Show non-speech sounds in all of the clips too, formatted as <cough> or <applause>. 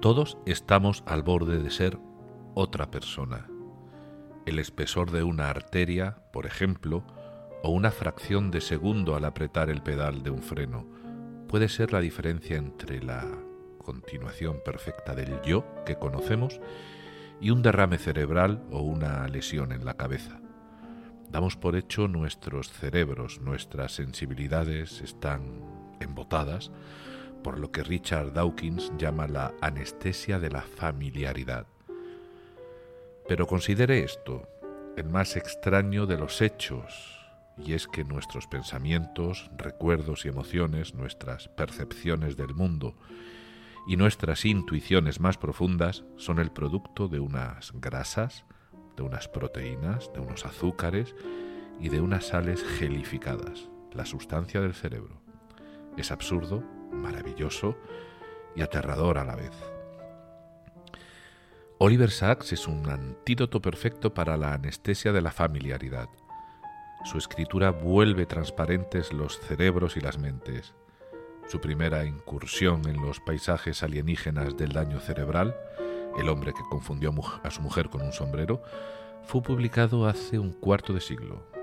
Todos estamos al borde de ser otra persona. El espesor de una arteria, por ejemplo, o una fracción de segundo al apretar el pedal de un freno, puede ser la diferencia entre la continuación perfecta del yo que conocemos y un derrame cerebral o una lesión en la cabeza. Damos por hecho nuestros cerebros, nuestras sensibilidades están embotadas por lo que Richard Dawkins llama la anestesia de la familiaridad. Pero considere esto, el más extraño de los hechos, y es que nuestros pensamientos, recuerdos y emociones, nuestras percepciones del mundo y nuestras intuiciones más profundas son el producto de unas grasas, de unas proteínas, de unos azúcares y de unas sales gelificadas, la sustancia del cerebro. Es absurdo, maravilloso y aterrador a la vez. Oliver Sacks es un antídoto perfecto para la anestesia de la familiaridad. Su escritura vuelve transparentes los cerebros y las mentes. Su primera incursión en los paisajes alienígenas del daño cerebral, El hombre que confundió a su mujer con un sombrero, fue publicado hace un cuarto de siglo.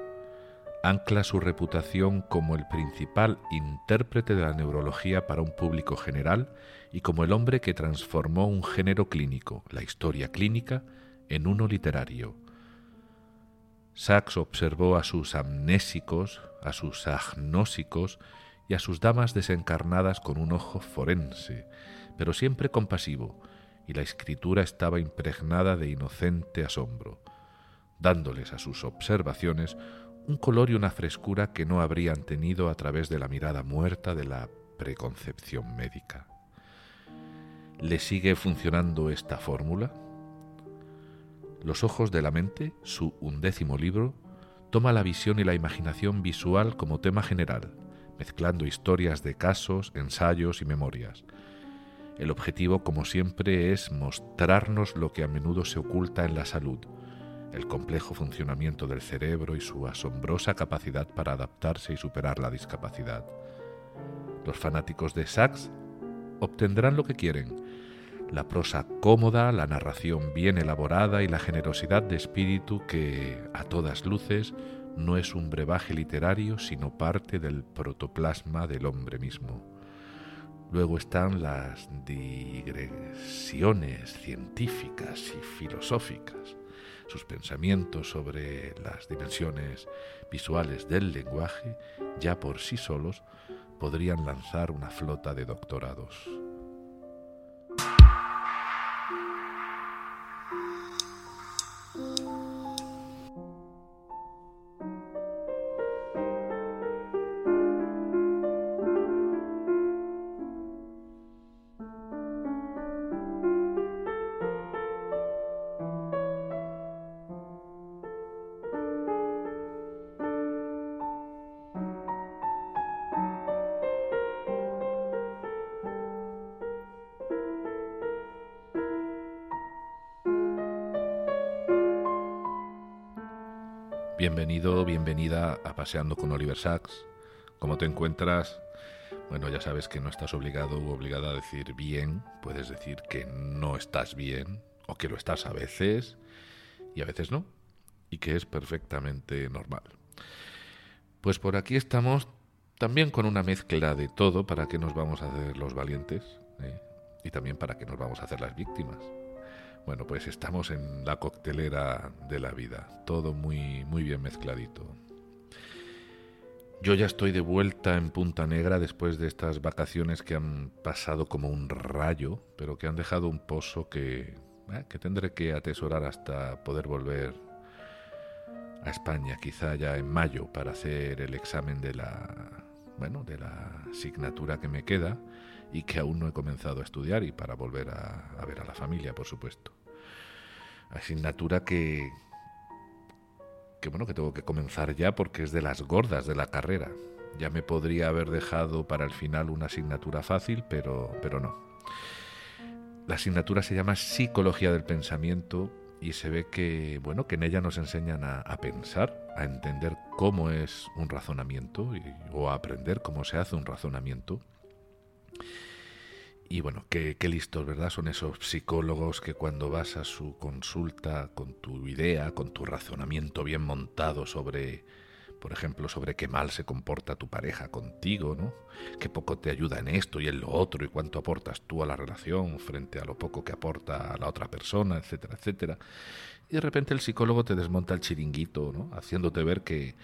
Ancla su reputación como el principal intérprete de la neurología para un público general y como el hombre que transformó un género clínico, la historia clínica, en uno literario. Sachs observó a sus amnésicos, a sus agnósicos y a sus damas desencarnadas con un ojo forense, pero siempre compasivo, y la escritura estaba impregnada de inocente asombro, dándoles a sus observaciones un color y una frescura que no habrían tenido a través de la mirada muerta de la preconcepción médica. ¿Le sigue funcionando esta fórmula? Los ojos de la mente, su undécimo libro, toma la visión y la imaginación visual como tema general, mezclando historias de casos, ensayos y memorias. El objetivo, como siempre, es mostrarnos lo que a menudo se oculta en la salud, el complejo funcionamiento del cerebro y su asombrosa capacidad para adaptarse y superar la discapacidad. Los fanáticos de Sachs obtendrán lo que quieren, la prosa cómoda, la narración bien elaborada y la generosidad de espíritu que, a todas luces, no es un brebaje literario, sino parte del protoplasma del hombre mismo. Luego están las digresiones científicas y filosóficas, sus pensamientos sobre las dimensiones visuales del lenguaje, ya por sí solos, podrían lanzar una flota de doctorados. Bienvenido, bienvenida a Paseando con Oliver Sacks. ¿Cómo te encuentras? Bueno, ya sabes que no estás obligado u obligada a decir bien, puedes decir que no estás bien o que lo estás a veces y a veces no, y que es perfectamente normal. Pues por aquí estamos también con una mezcla de todo para que nos vamos a hacer los valientes ¿eh? y también para que nos vamos a hacer las víctimas. Bueno, pues estamos en la coctelera de la vida, todo muy, muy bien mezcladito. Yo ya estoy de vuelta en Punta Negra después de estas vacaciones que han pasado como un rayo, pero que han dejado un pozo que, eh, que tendré que atesorar hasta poder volver a España, quizá ya en mayo, para hacer el examen de la, bueno, de la asignatura que me queda y que aún no he comenzado a estudiar y para volver a, ver a la familia, por supuesto. Asignatura que, que bueno, que tengo que comenzar ya porque es de las gordas de la carrera. Ya me podría haber dejado para el final una asignatura fácil, pero, pero no. La asignatura se llama Psicología del Pensamiento y se ve que, bueno, que en ella nos enseñan a, pensar, a entender cómo es un razonamiento o a aprender cómo se hace un razonamiento y bueno, qué, qué, listos, ¿verdad? Son esos psicólogos que cuando vas a su consulta con tu idea, con tu razonamiento bien montado sobre, por ejemplo, sobre qué mal se comporta tu pareja contigo, ¿no? Qué poco te ayuda en esto y en lo otro y cuánto aportas tú a la relación frente a lo poco que aporta a la otra persona, etcétera, etcétera. Y de repente el psicólogo te desmonta el chiringuito. Haciéndote ver que,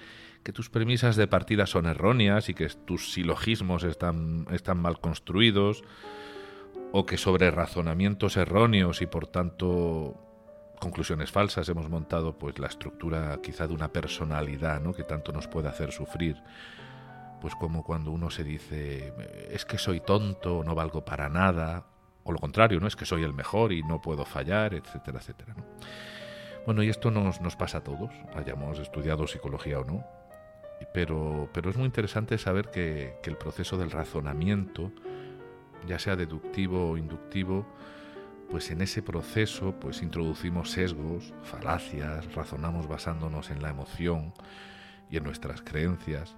tus premisas de partida son erróneas y que tus silogismos están, están mal construidos o que sobre razonamientos erróneos y por tanto conclusiones falsas hemos montado pues la estructura quizá de una personalidad ¿no? que tanto nos puede hacer sufrir pues como cuando uno se dice es que soy tonto no valgo para nada o lo contrario no es que soy el mejor y no puedo fallar etcétera etcétera bueno y esto nos, nos pasa a todos hayamos estudiado psicología o no pero pero es muy interesante saber que, que el proceso del razonamiento ya sea deductivo o inductivo, pues en ese proceso pues introducimos sesgos, falacias, razonamos basándonos en la emoción y en nuestras creencias.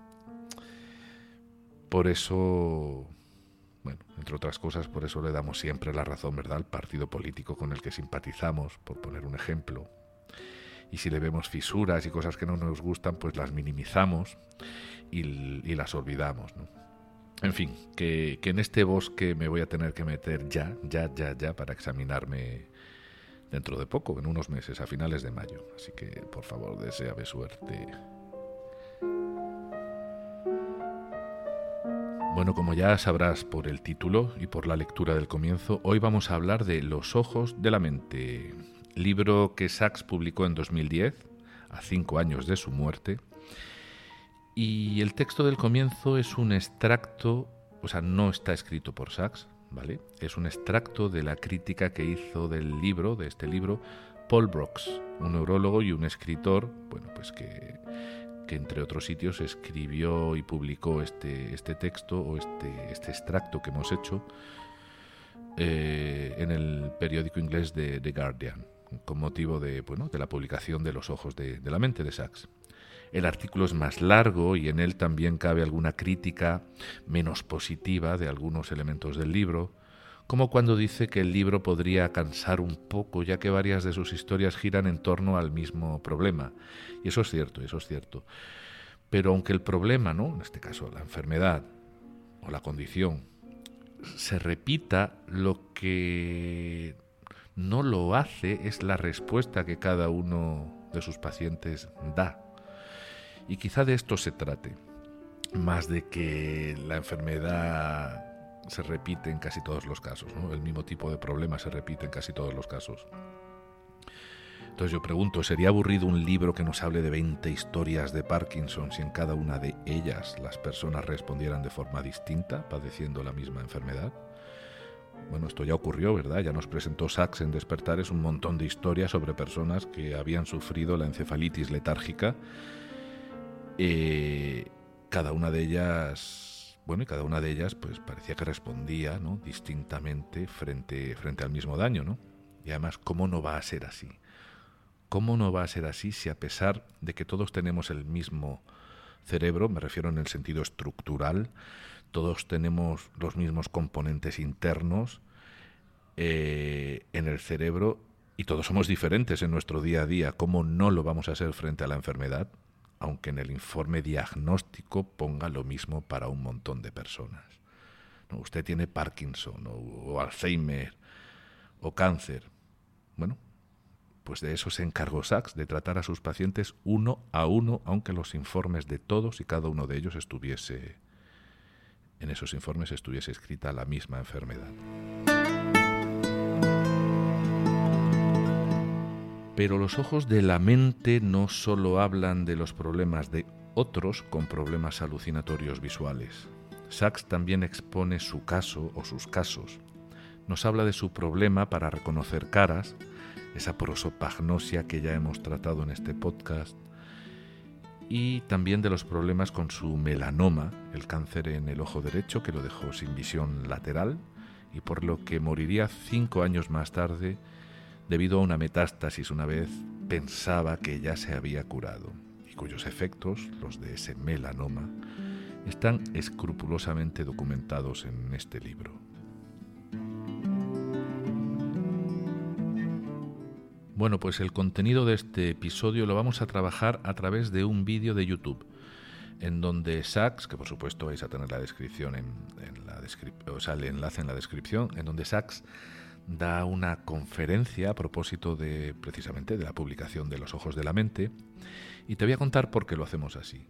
Por eso, bueno, entre otras cosas, por eso le damos siempre la razón, ¿verdad?, al partido político con el que simpatizamos, por poner un ejemplo. Y si le vemos fisuras y cosas que no nos gustan, pues las minimizamos y, las olvidamos. En fin, que, en este bosque me voy a tener que meter ya, ya, ya, ya, para examinarme dentro de poco, en unos meses, a finales de mayo. Así que, por favor, deseame suerte. Bueno, como ya sabrás por el título y por la lectura del comienzo, hoy vamos a hablar de Los ojos de la mente, libro que Sachs publicó en 2010, a cinco años de su muerte, y el texto del comienzo es un extracto, o sea, no está escrito por Sachs, ¿vale? Es un extracto de la crítica que hizo del libro, de este libro, Paul Brooks, un neurólogo y un escritor, bueno, pues que, que entre otros sitios escribió y publicó este, este texto o este, este extracto que hemos hecho eh, en el periódico inglés de The Guardian, con motivo de, bueno, de la publicación de Los Ojos de, la Mente de Sachs. El artículo es más largo y en él también cabe alguna crítica menos positiva de algunos elementos del libro, como cuando dice que el libro podría cansar un poco, ya que varias de sus historias giran en torno al mismo problema. Y eso es cierto, eso es cierto. Pero aunque el problema, ¿no? En este caso, la enfermedad o la condición, se repita, lo que no lo hace es la respuesta que cada uno de sus pacientes da y quizá de esto se trate, más de que la enfermedad se repite en casi todos los casos, el mismo tipo de problema se repite en casi todos los casos. Entonces yo pregunto, ¿sería aburrido un libro que nos hable de 20 historias de Parkinson si en cada una de ellas las personas respondieran de forma distinta, padeciendo la misma enfermedad? Bueno, esto ya ocurrió, ¿verdad? Ya nos presentó Sachs en Despertares un montón de historias sobre personas que habían sufrido la encefalitis letárgica eh, cada una de ellas, bueno, y cada una de ellas pues parecía que respondía, ¿no? Distintamente frente, frente al mismo daño, ¿no? Y además, ¿cómo no va a ser así? ¿Cómo no va a ser así si a pesar de que todos tenemos el mismo cerebro, me refiero en el sentido estructural, todos tenemos los mismos componentes internos eh, en el cerebro y todos somos diferentes en nuestro día a día, ¿cómo no lo vamos a hacer frente a la enfermedad? aunque en el informe diagnóstico ponga lo mismo para un montón de personas. ¿No? Usted tiene Parkinson o, Alzheimer o cáncer. Bueno, pues de eso se encargó Sachs, de tratar a sus pacientes uno a uno, aunque los informes de todos y cada uno de ellos estuviese, en esos informes estuviese escrita la misma enfermedad. Pero los ojos de la mente no solo hablan de los problemas de otros con problemas alucinatorios visuales. Sachs también expone su caso o sus casos. Nos habla de su problema para reconocer caras, esa prosopagnosia que ya hemos tratado en este podcast, y también de los problemas con su melanoma, el cáncer en el ojo derecho que lo dejó sin visión lateral y por lo que moriría cinco años más tarde debido a una metástasis una vez pensaba que ya se había curado y cuyos efectos, los de ese melanoma, están escrupulosamente documentados en este libro. Bueno, pues el contenido de este episodio lo vamos a trabajar a través de un vídeo de YouTube, en donde Sachs, que por supuesto vais a tener la descripción en, la o sea, el enlace en la descripción, en donde Sachs da una conferencia a propósito de precisamente de la publicación de Los Ojos de la Mente y te voy a contar por qué lo hacemos así.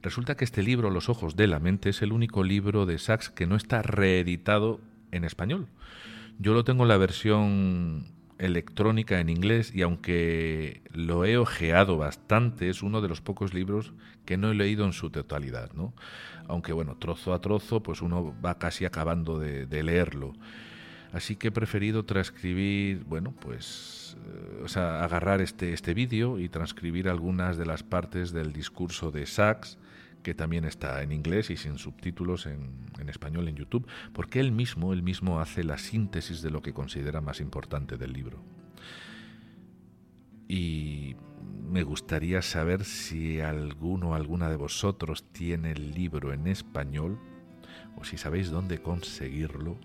Resulta que este libro, Los Ojos de la Mente, es el único libro de Sachs que no está reeditado en español. Yo lo tengo en la versión electrónica en inglés y aunque lo he ojeado bastante, es uno de los pocos libros que no he leído en su totalidad, ¿no? Aunque bueno, trozo a trozo, pues uno va casi acabando de, leerlo. Así que he preferido transcribir, bueno, pues, eh, o sea, agarrar este, este vídeo y transcribir algunas de las partes del discurso de Sachs, que también está en inglés y sin subtítulos en, español en YouTube, porque él mismo, él mismo hace la síntesis de lo que considera más importante del libro. Y me gustaría saber si alguno o alguna de vosotros tiene el libro en español, o si sabéis dónde conseguirlo,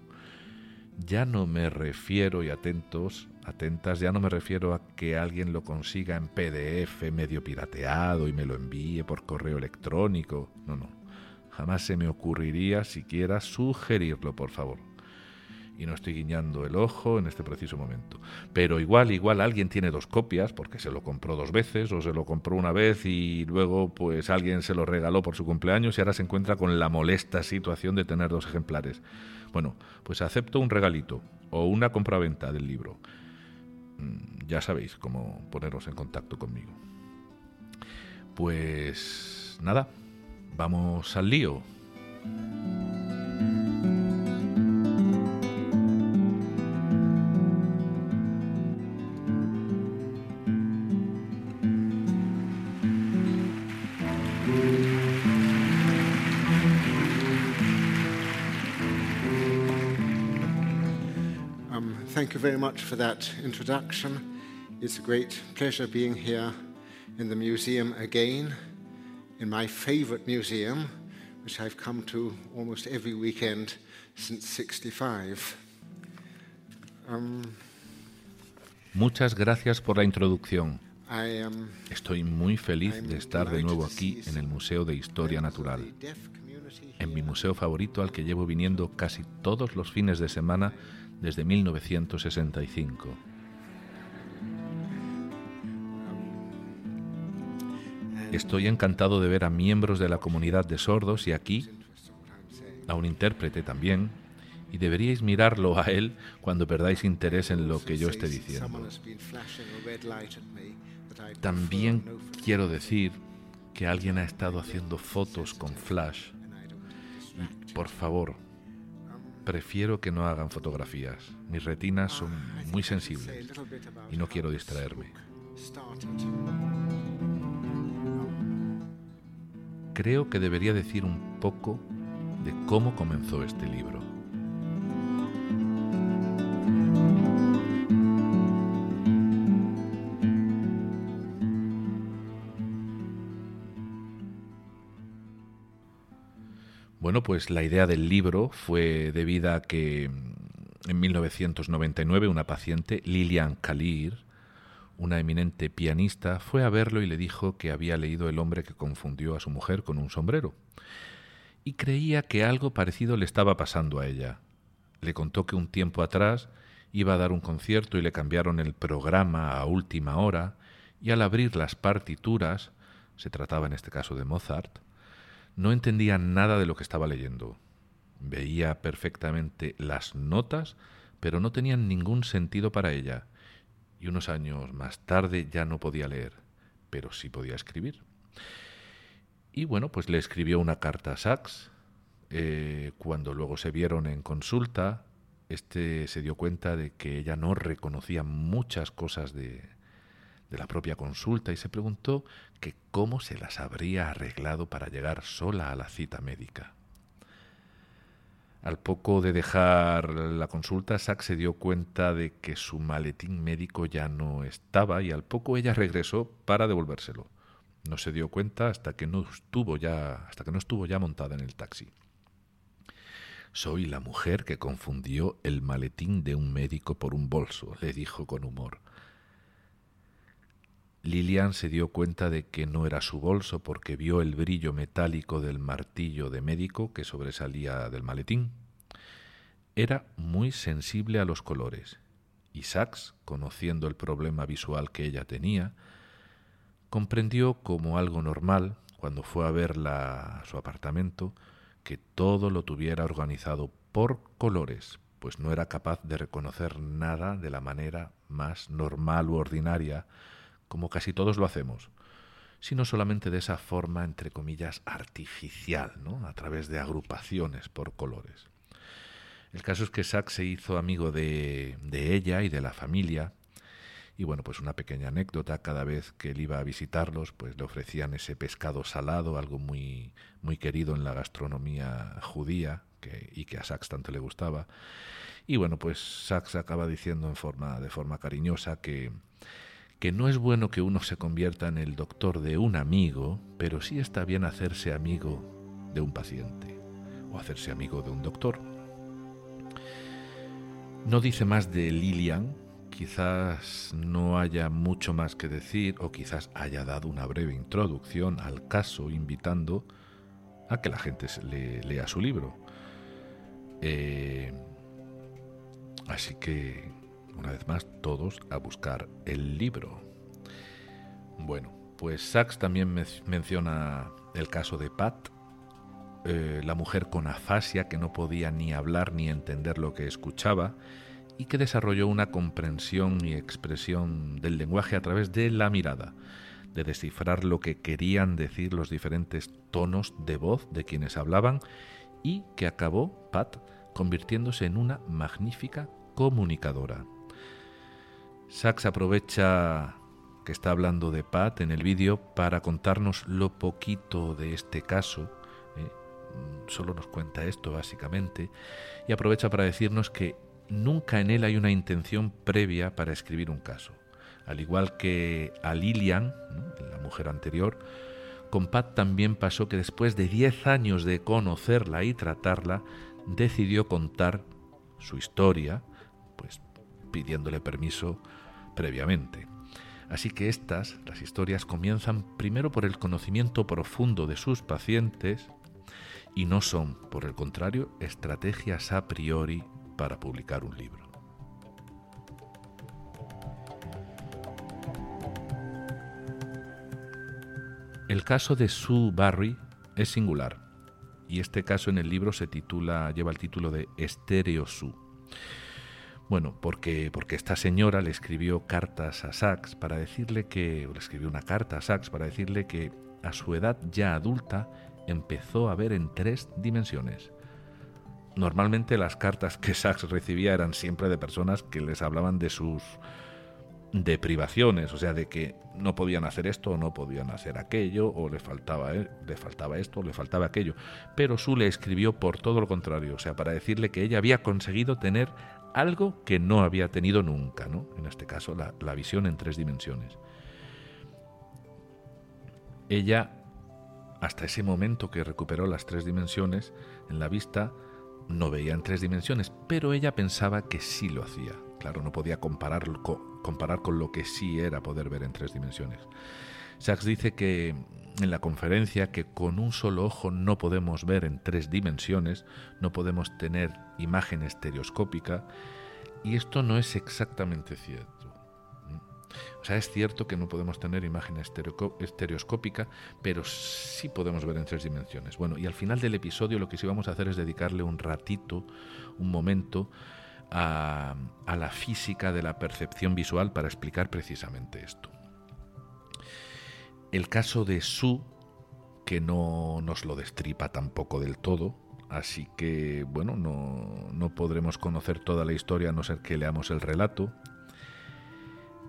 ya no me refiero, y atentos, atentas, ya no me refiero a que alguien lo consiga en PDF medio pirateado y me lo envíe por correo electrónico. No, no. Jamás se me ocurriría siquiera sugerirlo, por favor. Y no estoy guiñando el ojo en este preciso momento. Pero igual, igual alguien tiene dos copias porque se lo compró dos veces o se lo compró una vez y luego pues alguien se lo regaló por su cumpleaños y ahora se encuentra con la molesta situación de tener dos ejemplares. Bueno, pues acepto un regalito o una compraventa del libro. Mm, ya sabéis cómo poneros en contacto conmigo. Pues nada, vamos al lío. Very much for that introduction. It's a great pleasure being here in the museum again, in my favorite museum, which I've come to almost every weekend since 65. Um, Muchas gracias por la introducción. Estoy muy feliz de estar de nuevo aquí en el Museo de Historia Natural, en mi museo favorito al que llevo viniendo casi todos los fines de semana desde 1965. Estoy encantado de ver a miembros de la comunidad de sordos y aquí a un intérprete también, y deberíais mirarlo a él cuando perdáis interés en lo que yo esté diciendo. También quiero decir que alguien ha estado haciendo fotos con flash. Y por favor, Prefiero que no hagan fotografías. Mis retinas son muy sensibles y no quiero distraerme. Creo que debería decir un poco de cómo comenzó este libro. Pues la idea del libro fue debida a que mm, en 1999 una paciente, Lilian Kalir, una eminente pianista, fue a verlo y le dijo que había leído El hombre que confundió a su mujer con un sombrero. Y creía que algo parecido le estaba pasando a ella. Le contó que un tiempo atrás iba a dar un concierto y le cambiaron el programa a última hora, y al abrir las partituras, se trataba en este caso de Mozart, no entendía nada de lo que estaba leyendo. Veía perfectamente las notas, pero no tenían ningún sentido para ella. Y unos años más tarde ya no podía leer, pero sí podía escribir. Y bueno, pues le escribió una carta a Sachs. Eh, cuando luego se vieron en consulta, este se dio cuenta de que ella no reconocía muchas cosas de, de la propia consulta y se preguntó que cómo se las habría arreglado para llegar sola a la cita médica. Al poco de dejar la consulta, Sack se dio cuenta de que su maletín médico ya no estaba y al poco ella regresó para devolvérselo. No se dio cuenta hasta que no estuvo ya, hasta que no estuvo ya montada en el taxi. Soy la mujer que confundió el maletín de un médico por un bolso, le dijo con humor. Lilian se dio cuenta de que no era su bolso porque vio el brillo metálico del martillo de médico que sobresalía del maletín. Era muy sensible a los colores y Sachs, conociendo el problema visual que ella tenía, comprendió como algo normal, cuando fue a verla a su apartamento, que todo lo tuviera organizado por colores, pues no era capaz de reconocer nada de la manera más normal u ordinaria, como casi todos lo hacemos, sino solamente de esa forma, entre comillas, artificial, ¿no? a través de agrupaciones por colores. El caso es que Sachs se hizo amigo de, de ella y de la familia, y bueno, pues una pequeña anécdota, cada vez que él iba a visitarlos, pues le ofrecían ese pescado salado, algo muy, muy querido en la gastronomía judía que, y que a Sachs tanto le gustaba. Y bueno, pues Sachs acaba diciendo de forma cariñosa que, que no es bueno que uno se convierta en el doctor de un amigo, pero sí está bien hacerse amigo de un paciente o hacerse amigo de un doctor. No dice más de Lilian, quizás no haya mucho más que decir o quizás haya dado una breve introducción al caso invitando a que la gente le, lea su libro. Eh, así que, una vez más, todos a buscar el libro. Bueno, pues Sachs también menciona el caso de Pat, eh, la mujer con afasia que no podía ni hablar ni entender lo que escuchaba y que desarrolló una comprensión y expresión del lenguaje a través de la mirada, de descifrar lo que querían decir los diferentes tonos de voz de quienes hablaban y que acabó, Pat, convirtiéndose en una magnífica comunicadora. Sachs aprovecha que está hablando de Pat en el vídeo para contarnos lo poquito de este caso. ¿eh? Solo nos cuenta esto básicamente y aprovecha para decirnos que nunca en él hay una intención previa para escribir un caso. Al igual que a Lilian, la mujer anterior, con Pat también pasó que después de diez años de conocerla y tratarla, decidió contar su historia, pues pidiéndole permiso previamente. Así que estas, las historias, comienzan primero por el conocimiento profundo de sus pacientes y no son, por el contrario, estrategias a priori para publicar un libro. El caso de Sue Barry es singular y este caso en el libro se titula lleva el título de Estéreo Sue. Bueno, porque, porque esta señora le escribió cartas a Sachs para decirle que, le escribió una carta a Sachs para decirle que a su edad ya adulta empezó a ver en tres dimensiones normalmente las cartas que Sachs recibía eran siempre de personas que les hablaban de sus deprivaciones, o sea, de que no podían hacer esto o no podían hacer aquello, o le faltaba, eh, le faltaba esto o le faltaba aquello. Pero Su le escribió por todo lo contrario, o sea, para decirle que ella había conseguido tener algo que no había tenido nunca, ¿no? En este caso, la, visión en tres dimensiones. Ella, hasta ese momento que recuperó las tres dimensiones en la vista, no veía en tres dimensiones, pero ella pensaba que sí lo hacía. Claro, no podía comparar, comparar con lo que sí era poder ver en tres dimensiones. Sachs dice que en la conferencia que con un solo ojo no podemos ver en tres dimensiones, no podemos tener imagen estereoscópica, y esto no es exactamente cierto. O sea, es cierto que no podemos tener imagen estereoscópica, pero sí podemos ver en tres dimensiones. Bueno, y al final del episodio lo que sí vamos a hacer es dedicarle un ratito, un momento, a, a la física de la percepción visual para explicar precisamente esto. El caso de Su, que no nos lo destripa tampoco del todo, así que bueno, no, no podremos conocer toda la historia a no ser que leamos el relato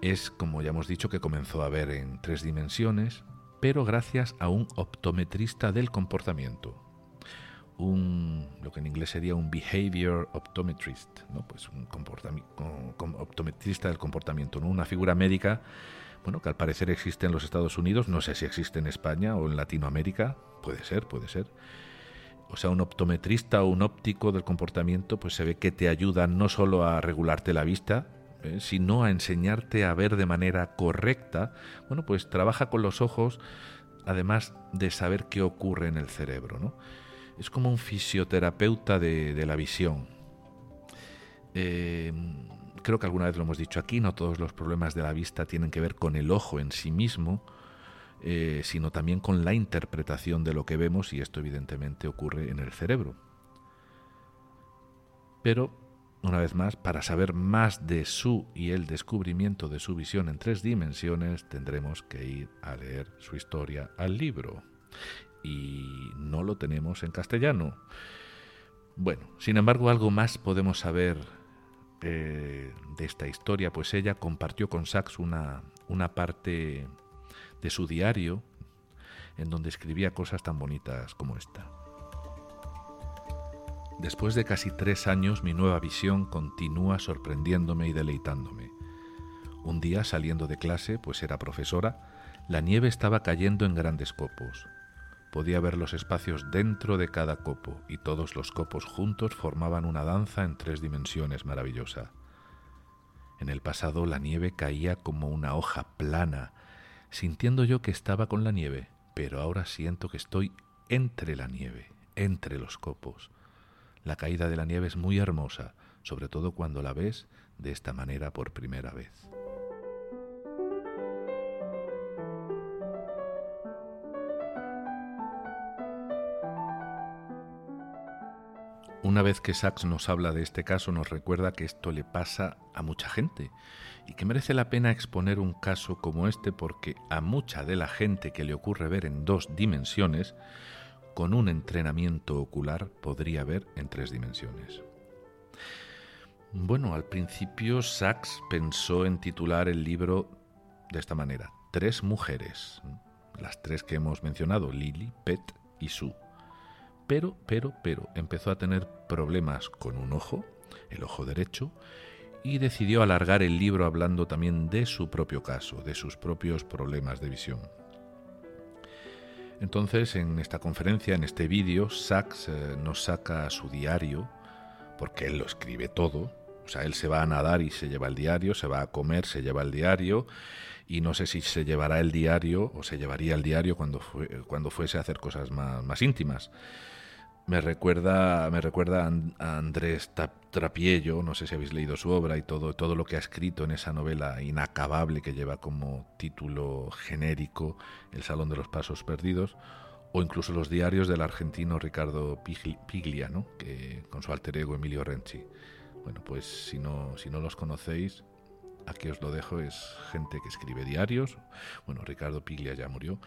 es, como ya hemos dicho, que comenzó a ver en tres dimensiones, pero gracias a un optometrista del comportamiento. Un, lo que en inglés sería un behavior optometrist, ¿no? pues un optometrista del comportamiento, ¿no? una figura médica bueno, que al parecer existe en los Estados Unidos, no sé si existe en España o en Latinoamérica, puede ser, puede ser. O sea, un optometrista o un óptico del comportamiento, pues se ve que te ayuda no solo a regularte la vista, eh, sino a enseñarte a ver de manera correcta, bueno, pues trabaja con los ojos, además de saber qué ocurre en el cerebro, ¿no? Es como un fisioterapeuta de, la visión. Eh, creo que alguna vez lo hemos dicho aquí, no todos los problemas de la vista tienen que ver con el ojo en sí mismo, eh, sino también con la interpretación de lo que vemos y esto evidentemente ocurre en el cerebro. Pero, una vez más, para saber más de su y el descubrimiento de su visión en tres dimensiones, tendremos que ir a leer su historia al libro. Y no lo tenemos en castellano. Bueno, sin embargo, algo más podemos saber eh, de esta historia, pues ella compartió con Sachs una, una parte de su diario en donde escribía cosas tan bonitas como esta. Después de casi tres años mi nueva visión continúa sorprendiéndome y deleitándome. Un día saliendo de clase, pues era profesora, la nieve estaba cayendo en grandes copos. Podía ver los espacios dentro de cada copo y todos los copos juntos formaban una danza en tres dimensiones maravillosa. En el pasado la nieve caía como una hoja plana, sintiendo yo que estaba con la nieve, pero ahora siento que estoy entre la nieve, entre los copos. La caída de la nieve es muy hermosa, sobre todo cuando la ves de esta manera por primera vez. Una vez que Sachs nos habla de este caso, nos recuerda que esto le pasa a mucha gente y que merece la pena exponer un caso como este porque a mucha de la gente que le ocurre ver en dos dimensiones, con un entrenamiento ocular podría ver en tres dimensiones. Bueno, al principio Sachs pensó en titular el libro de esta manera, Tres mujeres, las tres que hemos mencionado, Lily, Pet y Sue. Pero, pero, pero, empezó a tener problemas con un ojo, el ojo derecho, y decidió alargar el libro hablando también de su propio caso, de sus propios problemas de visión. Entonces, en esta conferencia, en este vídeo, Sachs eh, nos saca su diario, porque él lo escribe todo. O sea, él se va a nadar y se lleva el diario, se va a comer, se lleva el diario, y no sé si se llevará el diario o se llevaría el diario cuando, cuando fuese a hacer cosas más, más íntimas. Me recuerda, me recuerda a Andrés Trapiello, no sé si habéis leído su obra y todo, todo lo que ha escrito en esa novela inacabable que lleva como título genérico El Salón de los Pasos Perdidos, o incluso los diarios del argentino Ricardo Piglia, ¿no? que, con su alter ego Emilio Renzi. Bueno, pues si no, si no los conocéis, aquí os lo dejo, es gente que escribe diarios. Bueno, Ricardo Piglia ya murió.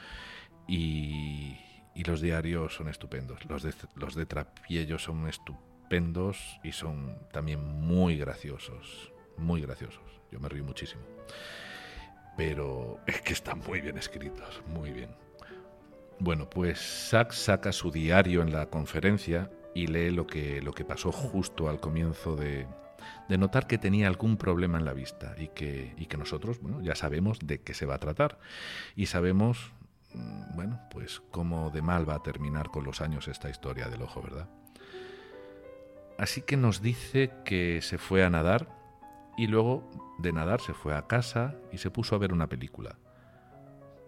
Y, y los diarios son estupendos. Los de, los de Trapiello son estupendos y son también muy graciosos. Muy graciosos. Yo me río muchísimo. Pero es que están muy bien escritos, muy bien. Bueno, pues Sachs saca su diario en la conferencia y lee lo que, lo que pasó justo al comienzo de, de notar que tenía algún problema en la vista y que, y que nosotros bueno, ya sabemos de qué se va a tratar y sabemos Mm, bueno, pues cómo de mal va a terminar con los años esta historia del ojo, ¿verdad? Así que nos dice que se fue a nadar y luego de nadar se fue a casa y se puso a ver una película.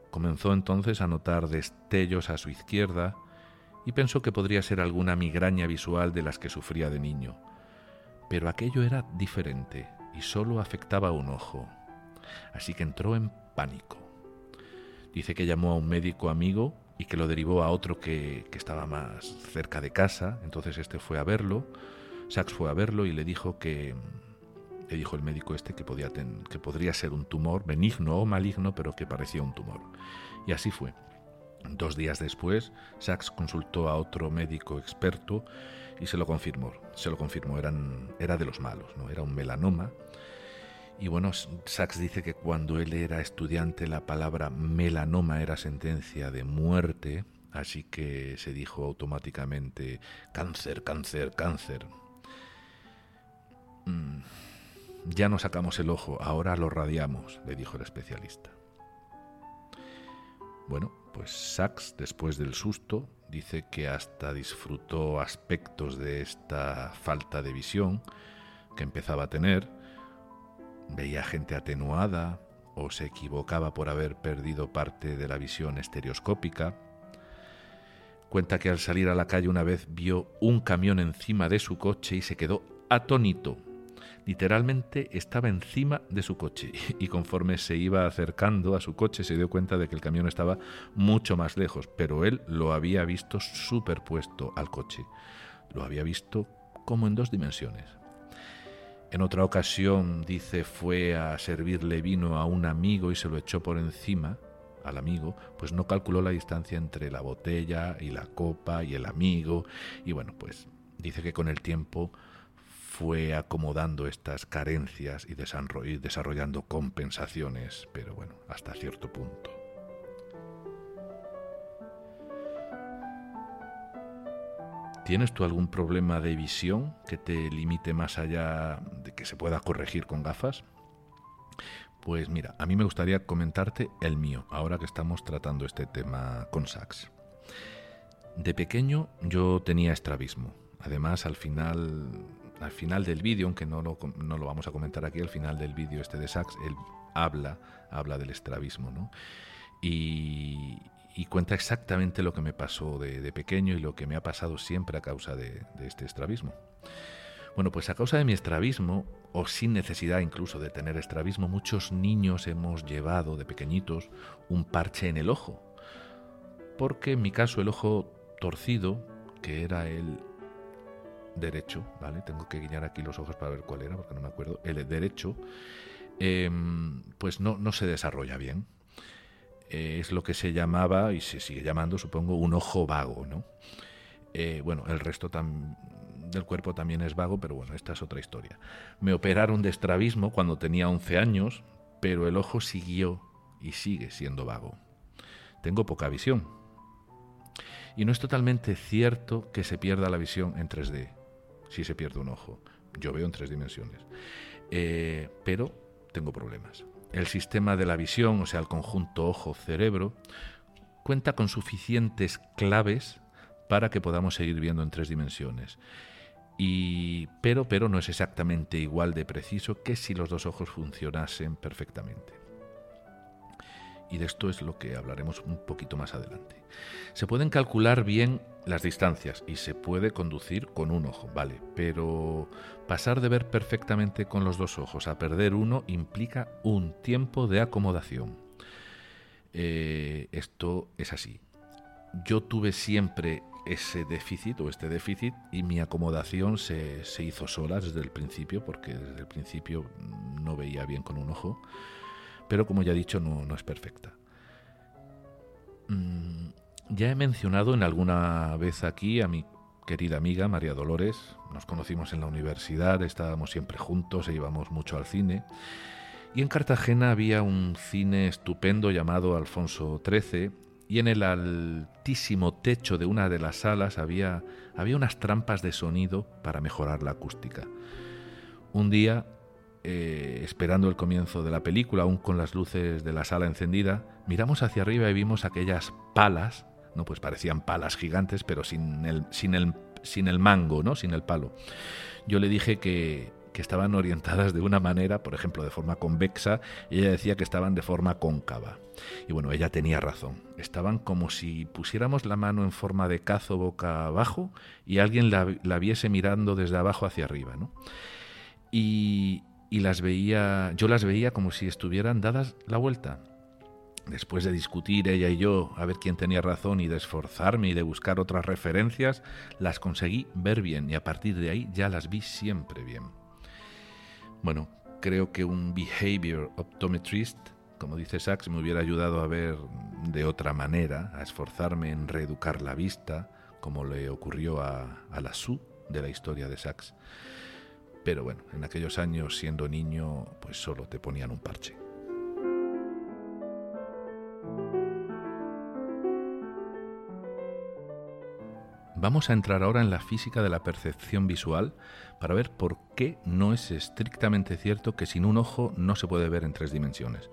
Comenzó entonces a notar destellos a su izquierda y pensó que podría ser alguna migraña visual de las que sufría de niño. Pero aquello era diferente y solo afectaba un ojo. Así que entró en pánico. Dice que llamó a un médico amigo y que lo derivó a otro que, estaba más cerca de casa. Entonces este fue a verlo. Sachs fue a verlo y le dijo que le dijo el médico este que podía que podría ser un tumor benigno o maligno, pero que parecía un tumor. Y así fue. Dos días después, Sachs consultó a otro médico experto y se lo confirmó. Se lo confirmó, era de los malos, ¿no? Era un melanoma y bueno, Sachs dice que cuando él era estudiante la palabra melanoma era sentencia de muerte, así que se dijo automáticamente cáncer, cáncer, cáncer. Mm, ya no sacamos el ojo, ahora lo radiamos, le dijo el especialista. Bueno, pues Sachs, después del susto, dice que hasta disfrutó aspectos de esta falta de visión que empezaba a tener, veía gente atenuada o se equivocaba por haber perdido parte de la visión estereoscópica. Cuenta que al salir a la calle una vez vio un camión encima de su coche y se quedó atónito. Literalmente estaba encima de su coche y conforme se iba acercando a su coche se dio cuenta de que el camión estaba mucho más lejos, pero él lo había visto superpuesto al coche. Lo había visto como en dos dimensiones. En otra ocasión, dice, fue a servirle vino a un amigo y se lo echó por encima al amigo, pues no calculó la distancia entre la botella y la copa y el amigo. Y bueno, pues dice que con el tiempo fue acomodando estas carencias y desarrollando compensaciones, pero bueno, hasta cierto punto. ¿Tienes tú algún problema de visión que te limite más allá de que se pueda corregir con gafas? Pues mira, a mí me gustaría comentarte el mío, ahora que estamos tratando este tema con Sachs. De pequeño yo tenía estrabismo. Además, al final, al final del vídeo, aunque no lo, no lo vamos a comentar aquí, al final del vídeo este de Sachs, él habla, habla del estrabismo, ¿no? Y, y cuenta exactamente lo que me pasó de, pequeño y lo que me ha pasado siempre a causa de, este estrabismo. Bueno, pues a causa de mi estrabismo, o sin necesidad incluso de tener estrabismo, muchos niños hemos llevado de pequeñitos un parche en el ojo. Porque en mi caso el ojo torcido, que era el derecho, ¿vale? Tengo que guiñar aquí los ojos para ver cuál era, porque no me acuerdo. El derecho, em, pues no, no se desarrolla bien. Eh, es lo que se llamaba, y se sigue llamando, supongo, un ojo vago, ¿no? Eh, bueno, el resto del cuerpo también es vago, pero bueno, esta es otra historia. Me operaron de estrabismo cuando tenía 11 años, pero el ojo siguió y sigue siendo vago. Tengo poca visión. Y no es totalmente cierto que se pierda la visión en 3D, si se pierde un ojo. Yo veo en tres dimensiones. Eh, pero tengo problemas el sistema de la visión, o sea, el conjunto ojo-cerebro, cuenta con suficientes claves para que podamos seguir viendo en tres dimensiones. Y, pero, pero no es exactamente igual de preciso que si los dos ojos funcionasen perfectamente y de esto es lo que hablaremos un poquito más adelante. Se pueden calcular bien las distancias y se puede conducir con un ojo, vale, pero pasar de ver perfectamente con los dos ojos a perder uno implica un tiempo de acomodación. Eh, esto es así. Yo tuve siempre ese déficit o este déficit y mi acomodación se, se hizo sola desde el principio, porque desde el principio no veía bien con un ojo pero como ya he dicho no, es perfecta. Mm, ya he mencionado en alguna vez aquí a mi querida amiga María Dolores, nos conocimos en la universidad, estábamos siempre juntos e íbamos mucho al cine. Y en Cartagena había un cine estupendo llamado Alfonso XIII y en el altísimo techo de una de las salas había, había unas trampas de sonido para mejorar la acústica. Un día eh, esperando el comienzo de la película, aún con las luces de la sala encendida, miramos hacia arriba y vimos aquellas palas, no pues parecían palas gigantes, pero sin el, sin el, sin el mango, ¿no? sin el palo. Yo le dije que, que estaban orientadas de una manera, por ejemplo, de forma convexa, y ella decía que estaban de forma cóncava. Y bueno, ella tenía razón. Estaban como si pusiéramos la mano en forma de cazo boca abajo y alguien la, la viese mirando desde abajo hacia arriba. ¿no? Y, y las veía, yo las veía como si estuvieran dadas la vuelta. Después de discutir ella y yo a ver quién tenía razón y de esforzarme y de buscar otras referencias, las conseguí ver bien y a partir de ahí ya las vi siempre bien. Bueno, creo que un behavior optometrist, como dice Sachs, me hubiera ayudado a ver de otra manera, a esforzarme en reeducar la vista, como le ocurrió a, a la Su de la historia de Sachs. Pero bueno, en aquellos años siendo niño, pues solo te ponían un parche. Vamos a entrar ahora en la física de la percepción visual para ver por qué no es estrictamente cierto que sin un ojo no se puede ver en tres dimensiones.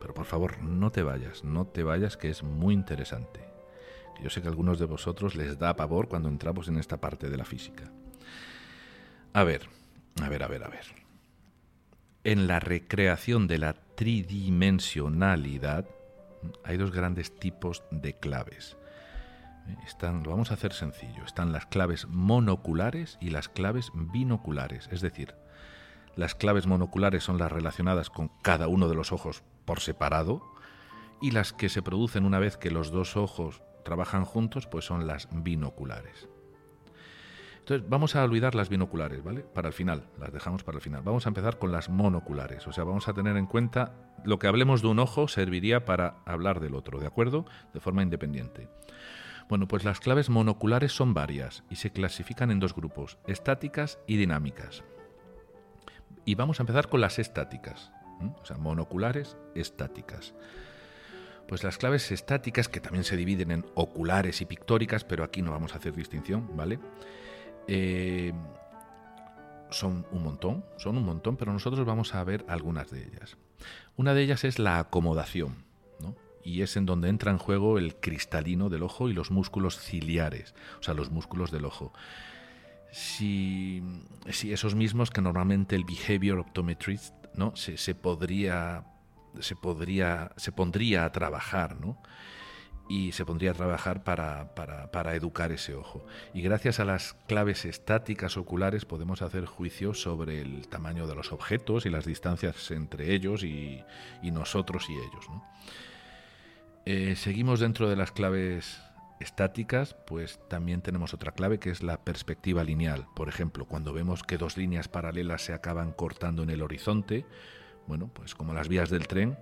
Pero por favor, no te vayas, no te vayas, que es muy interesante. Yo sé que a algunos de vosotros les da pavor cuando entramos en esta parte de la física. A ver, a ver, a ver, a ver. en la recreación de la tridimensionalidad hay dos grandes tipos de claves. Están, lo vamos a hacer sencillo. Están las claves monoculares y las claves binoculares. Es decir, las claves monoculares son las relacionadas con cada uno de los ojos por separado y las que se producen una vez que los dos ojos trabajan juntos, pues son las binoculares. Entonces, vamos a olvidar las binoculares, ¿vale? Para el final, las dejamos para el final. Vamos a empezar con las monoculares, o sea, vamos a tener en cuenta lo que hablemos de un ojo serviría para hablar del otro, ¿de acuerdo? De forma independiente. Bueno, pues las claves monoculares son varias y se clasifican en dos grupos, estáticas y dinámicas. Y vamos a empezar con las estáticas, o sea, monoculares, estáticas. Pues las claves estáticas, que también se dividen en oculares y pictóricas, pero aquí no vamos a hacer distinción, ¿vale? Eh, son un montón, son un montón, pero nosotros vamos a ver algunas de ellas. Una de ellas es la acomodación, y es en donde entra en juego el cristalino del ojo y los músculos ciliares, o sea, los músculos del ojo. Si, si esos mismos que normalmente el behavior optometrist ¿no? se, se podría se podría se pondría a trabajar, ¿no? Y se pondría a trabajar para, para, educar ese ojo. Y gracias a las claves estáticas oculares podemos hacer juicio sobre el tamaño de los objetos y las distancias entre ellos y, nosotros y ellos. Eh, seguimos dentro de las claves estáticas, pues también tenemos otra clave que es la perspectiva lineal. Por ejemplo, cuando vemos que dos líneas paralelas se acaban cortando en el horizonte, bueno, pues como las vías del tren,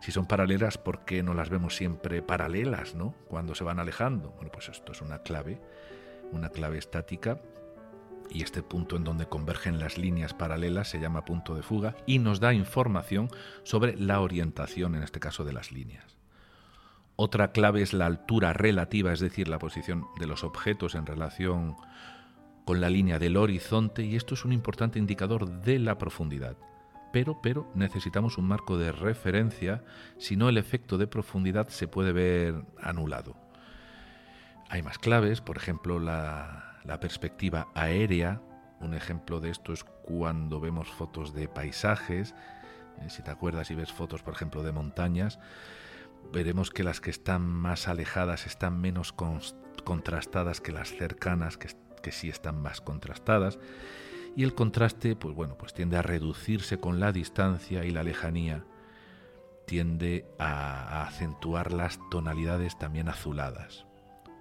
si son paralelas, ¿por qué no las vemos siempre paralelas, ¿no? Cuando se van alejando. Bueno, pues esto es una clave, una clave estática. Y este punto en donde convergen las líneas paralelas se llama punto de fuga y nos da información sobre la orientación, en este caso, de las líneas. Otra clave es la altura relativa, es decir, la posición de los objetos en relación con la línea del horizonte, y esto es un importante indicador de la profundidad pero, pero necesitamos un marco de referencia, si no el efecto de profundidad se puede ver anulado. Hay más claves, por ejemplo la, perspectiva aérea, un ejemplo de esto es cuando vemos fotos de paisajes, eh, si te acuerdas y ves fotos, por ejemplo, de montañas, veremos que las que están más alejadas están menos contrastadas que las cercanas, que sí están más contrastadas y el contraste, pues bueno, pues tiende a reducirse con la distancia y la lejanía tiende a, acentuar las tonalidades también azuladas.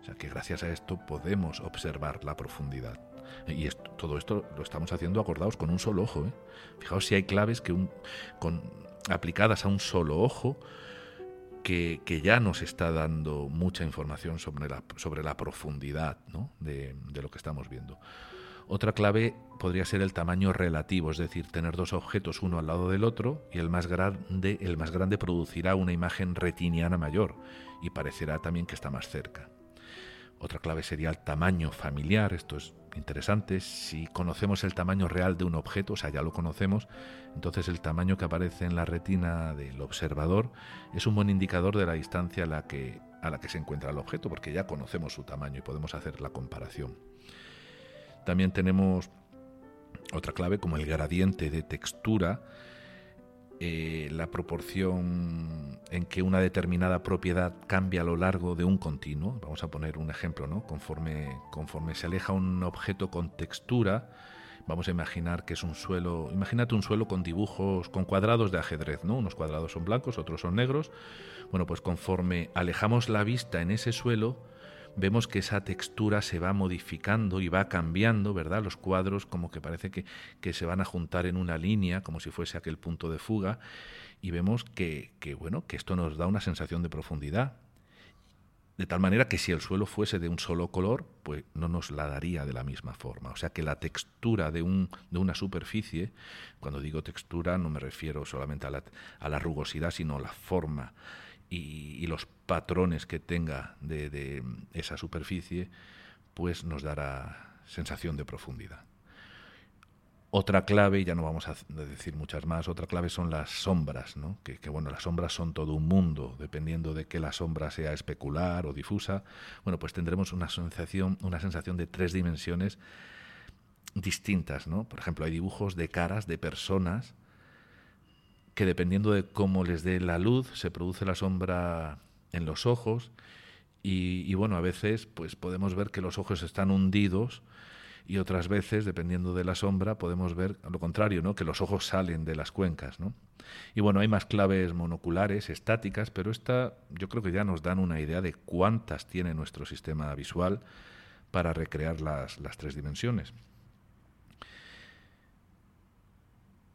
O sea que gracias a esto podemos observar la profundidad. Y todo esto lo estamos haciendo acordados con un solo ojo. ¿eh? Fijaos si hay claves que con, aplicadas a un solo ojo que, ya nos está dando mucha información sobre la, sobre la profundidad de, de lo que estamos viendo. Otra clave podría ser el tamaño relativo, es decir, tener dos objetos uno al lado del otro y el más grande, el más grande producirá una imagen retiniana mayor y parecerá también que está más cerca. Otra clave sería el tamaño familiar, esto es interesante, si conocemos el tamaño real de un objeto, o sea, ya lo conocemos, entonces el tamaño que aparece en la retina del observador es un buen indicador de la distancia a la que, a la que se encuentra el objeto, porque ya conocemos su tamaño y podemos hacer la comparación. También tenemos otra clave como el gradiente de textura, eh, la proporción en que una determinada propiedad cambia a lo largo de un continuo. Vamos a poner un ejemplo, ¿no? Conforme, conforme se aleja un objeto con textura, vamos a imaginar que es un suelo, imagínate un suelo con dibujos, con cuadrados de ajedrez, ¿no? Unos cuadrados son blancos, otros son negros. Bueno, pues conforme alejamos la vista en ese suelo, vemos que esa textura se va modificando y va cambiando, ¿verdad? Los cuadros como que parece que, se van a juntar en una línea, como si fuese aquel punto de fuga, y vemos que, que, bueno, que esto nos da una sensación de profundidad. De tal manera que si el suelo fuese de un solo color, pues no nos la daría de la misma forma. O sea que la textura de, un, de una superficie, cuando digo textura no me refiero solamente a la, a la rugosidad, sino a la forma y, los patrones que tenga de, esa superficie, pues nos dará sensación de profundidad. Otra clave, y ya no vamos a decir muchas más, otra clave son las sombras, ¿no? que, que, bueno, las sombras son todo un mundo, dependiendo de que la sombra sea especular o difusa, bueno, pues tendremos una sensación, una sensación de tres dimensiones distintas, ¿no? Por ejemplo, hay dibujos de caras de personas que dependiendo de cómo les dé la luz, se produce la sombra en los ojos y, bueno, a veces pues podemos ver que los ojos están hundidos y otras veces, dependiendo de la sombra, podemos ver lo contrario, ¿no? que los ojos salen de las cuencas. ¿no? Y bueno, hay más claves monoculares, estáticas, pero esta yo creo que ya nos dan una idea de cuántas tiene nuestro sistema visual para recrear las, las tres dimensiones.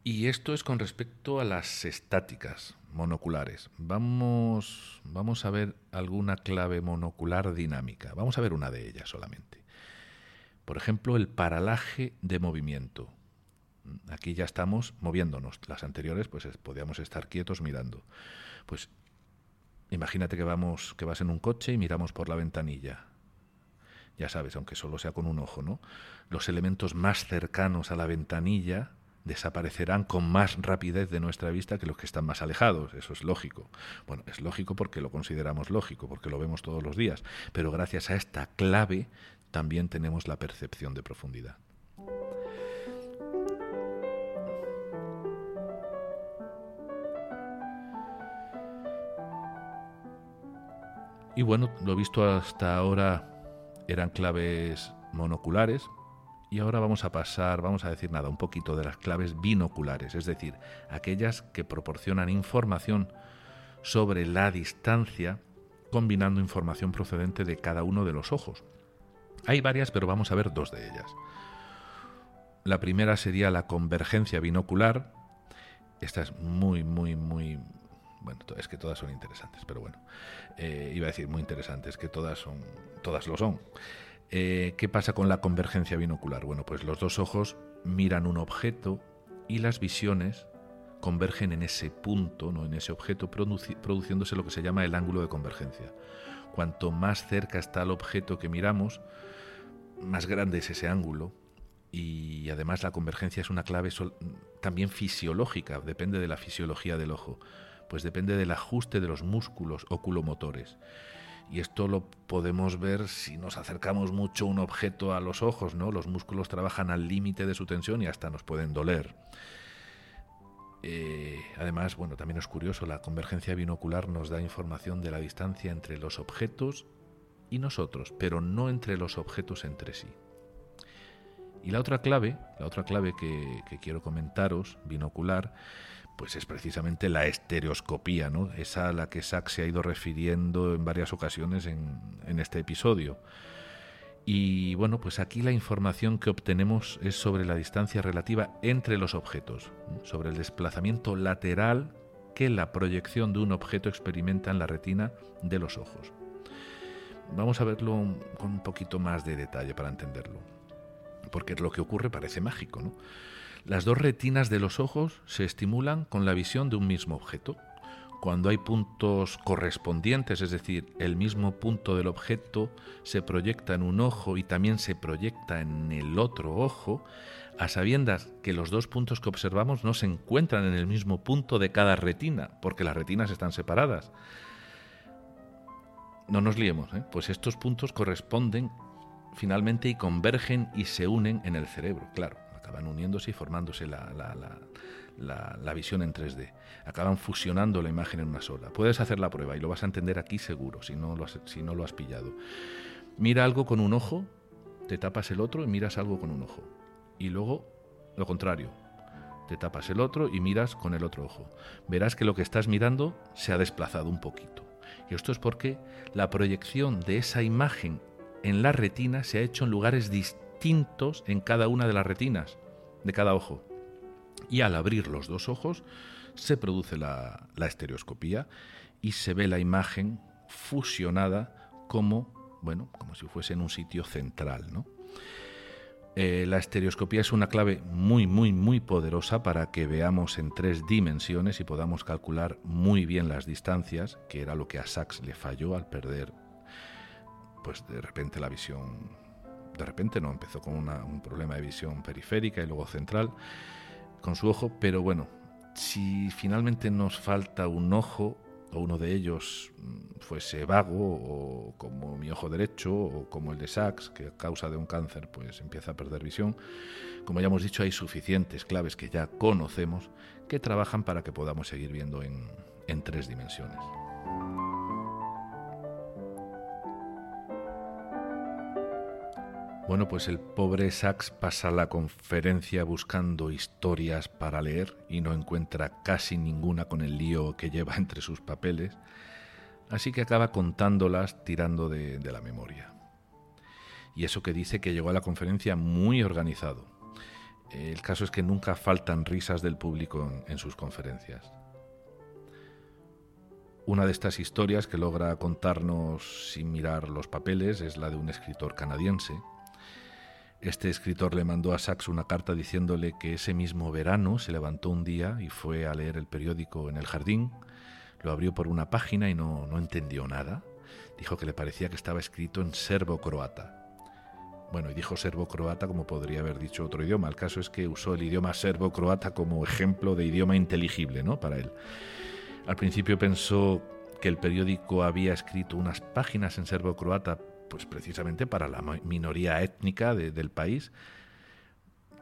Y esto es con respecto a las estáticas monoculares. Vamos, vamos a ver alguna clave monocular dinámica. Vamos a ver una de ellas solamente. Por ejemplo, el paralaje de movimiento. Aquí ya estamos moviéndonos. Las anteriores, pues podíamos estar quietos mirando. Pues imagínate que vamos, que vas en un coche y miramos por la ventanilla. Ya sabes, aunque solo sea con un ojo, ¿no? Los elementos más cercanos a la ventanilla desaparecerán con más rapidez de nuestra vista que los que están más alejados. Eso es lógico. Bueno, es lógico porque lo consideramos lógico, porque lo vemos todos los días. Pero gracias a esta clave también tenemos la percepción de profundidad. Y bueno, lo visto hasta ahora eran claves monoculares y ahora vamos a pasar, vamos a decir nada, un poquito de las claves binoculares, es decir, aquellas que proporcionan información sobre la distancia combinando información procedente de cada uno de los ojos. Hay varias, pero vamos a ver dos de ellas. La primera sería la convergencia binocular. Esta es muy, muy, muy... Bueno, es que todas son interesantes, pero bueno. Eh, iba a decir muy interesantes, que todas son... Todas lo son. Eh, ¿Qué pasa con la convergencia binocular? Bueno, pues los dos ojos miran un objeto y las visiones convergen en ese punto, ¿no? en ese objeto, produciéndose lo que se llama el ángulo de convergencia. Cuanto más cerca está el objeto que miramos, más grande es ese ángulo y además la convergencia es una clave también fisiológica, depende de la fisiología del ojo, pues depende del ajuste de los músculos oculomotores. Y esto lo podemos ver si nos acercamos mucho un objeto a los ojos, ¿no? Los músculos trabajan al límite de su tensión y hasta nos pueden doler. Eh, además, bueno, también es curioso, la convergencia binocular nos da información de la distancia entre los objetos y nosotros, pero no entre los objetos entre sí. Y la otra clave, la otra clave que, quiero comentaros, binocular, pues es precisamente la estereoscopía, ¿no? Esa a la que Sachs se ha ido refiriendo en varias ocasiones en, en este episodio. Y bueno, pues aquí la información que obtenemos es sobre la distancia relativa entre los objetos, sobre el desplazamiento lateral que la proyección de un objeto experimenta en la retina de los ojos. Vamos a verlo con un poquito más de detalle para entenderlo. Porque lo que ocurre parece mágico, ¿no? Las dos retinas de los ojos se estimulan con la visión de un mismo objeto. Cuando hay puntos correspondientes, es decir, el mismo punto del objeto se proyecta en un ojo y también se proyecta en el otro ojo, a sabiendas que los dos puntos que observamos no se encuentran en el mismo punto de cada retina, porque las retinas están separadas no nos liemos, ¿eh? pues estos puntos corresponden finalmente y convergen y se unen en el cerebro, claro, acaban uniéndose y formándose la, la, visión en 3D, acaban fusionando la imagen en una sola. Puedes hacer la prueba y lo vas a entender aquí seguro, si no lo has, si no lo has pillado. Mira algo con un ojo, te tapas el otro y miras algo con un ojo. Y luego lo contrario, te tapas el otro y miras con el otro ojo. Verás que lo que estás mirando se ha desplazado un poquito. Y esto es porque la proyección de esa imagen en la retina se ha hecho en lugares distintos en cada una de las retinas de cada ojo. Y al abrir los dos ojos se produce la, estereoscopía y se ve la imagen fusionada como, bueno, como si fuese en un sitio central, ¿no? Eh, la estereoscopía es una clave muy, muy, muy poderosa para que veamos en tres dimensiones y podamos calcular muy bien las distancias, que era lo que a Sachs le falló al perder, pues de repente la visión, de repente no, empezó con un problema de visión periférica y luego central con su ojo, pero bueno, si finalmente nos falta un ojo, o uno de ellos mm, fuese vago o como mi ojo derecho o como el de Sachs, que a causa de un cáncer pues empieza a perder visión. Como ya hemos dicho, hay suficientes claves que ya conocemos que trabajan para que podamos seguir viendo en, en tres dimensiones. Bueno, pues el pobre Sachs pasa la conferencia buscando historias para leer y no encuentra casi ninguna con el lío que lleva <laughs> entre sus papeles, así que acaba contándolas tirando de, la memoria. Y eso que dice que llegó a la conferencia muy organizado. El caso es que nunca faltan risas del público en sus conferencias. Una de estas historias que logra contarnos sin mirar los papeles es la de un escritor canadiense, este escritor le mandó a Sachs una carta diciéndole que ese mismo verano se levantó un día y fue a leer el periódico en el jardín, lo abrió por una página y no, no entendió nada. Dijo que le parecía que estaba escrito en serbo-croata. Bueno, y dijo serbo-croata como podría haber dicho otro idioma. El caso es que usó el idioma serbo-croata como ejemplo de idioma inteligible, ¿no? Para él. Al principio pensó que el periódico había escrito unas páginas en serbo-croata pues precisamente para la minoría étnica del país,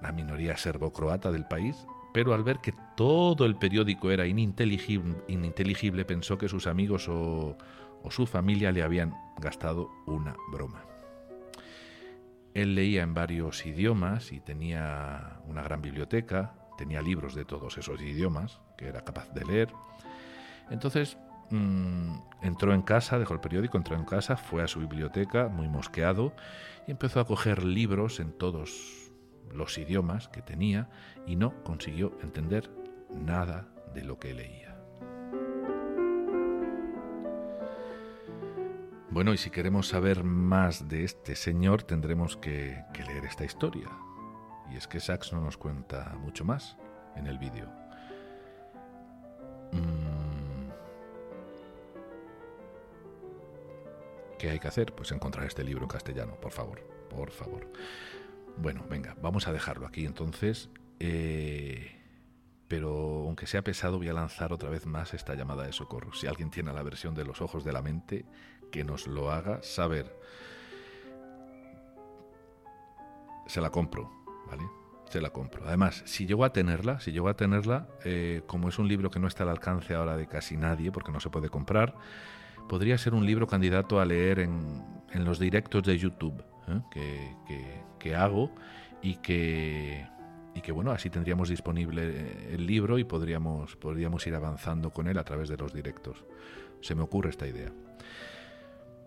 la minoría serbo-croata del país, pero al ver que todo el periódico era ininteligible, pensó que sus amigos o, o su familia le habían gastado una broma. Él leía en varios idiomas y tenía una gran biblioteca, tenía libros de todos esos idiomas que era capaz de leer. Entonces Mm, entró en casa, dejó el periódico, entró en casa, fue a su biblioteca, muy mosqueado, y empezó a coger libros en todos los idiomas que tenía y no consiguió entender nada de lo que leía. Bueno, y si queremos saber más de este señor, tendremos que, leer esta historia. Y es que Sachs no nos cuenta mucho más en el vídeo. ¿Qué hay que hacer? Pues encontrar este libro en castellano, por favor, por favor. Bueno, venga, vamos a dejarlo aquí entonces. Eh, pero aunque sea pesado, voy a lanzar otra vez más esta llamada de socorro. Si alguien tiene la versión de los ojos de la mente, que nos lo haga saber. Se la compro, ¿vale? Se la compro. Además, si llego a tenerla, si llego a tenerla, eh, como es un libro que no está al alcance ahora de casi nadie, porque no se puede comprar, podría ser un libro candidato a leer en, los directos de YouTube ¿eh? que, hago y que, y que, bueno, así tendríamos disponible el libro y podríamos, podríamos ir avanzando con él a través de los directos. Se me ocurre esta idea.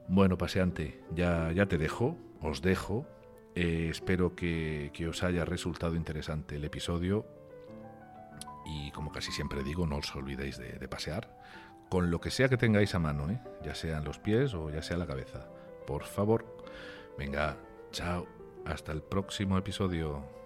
Bueno, paseante, ya, ya te dejo, os dejo. Eh, espero que, os haya resultado interesante el episodio. Y como casi siempre digo, no os olvidéis de pasear con lo que sea que tengáis a mano, ¿eh? ya sean los pies o ya sea la cabeza. Por favor, venga, chao, hasta el próximo episodio.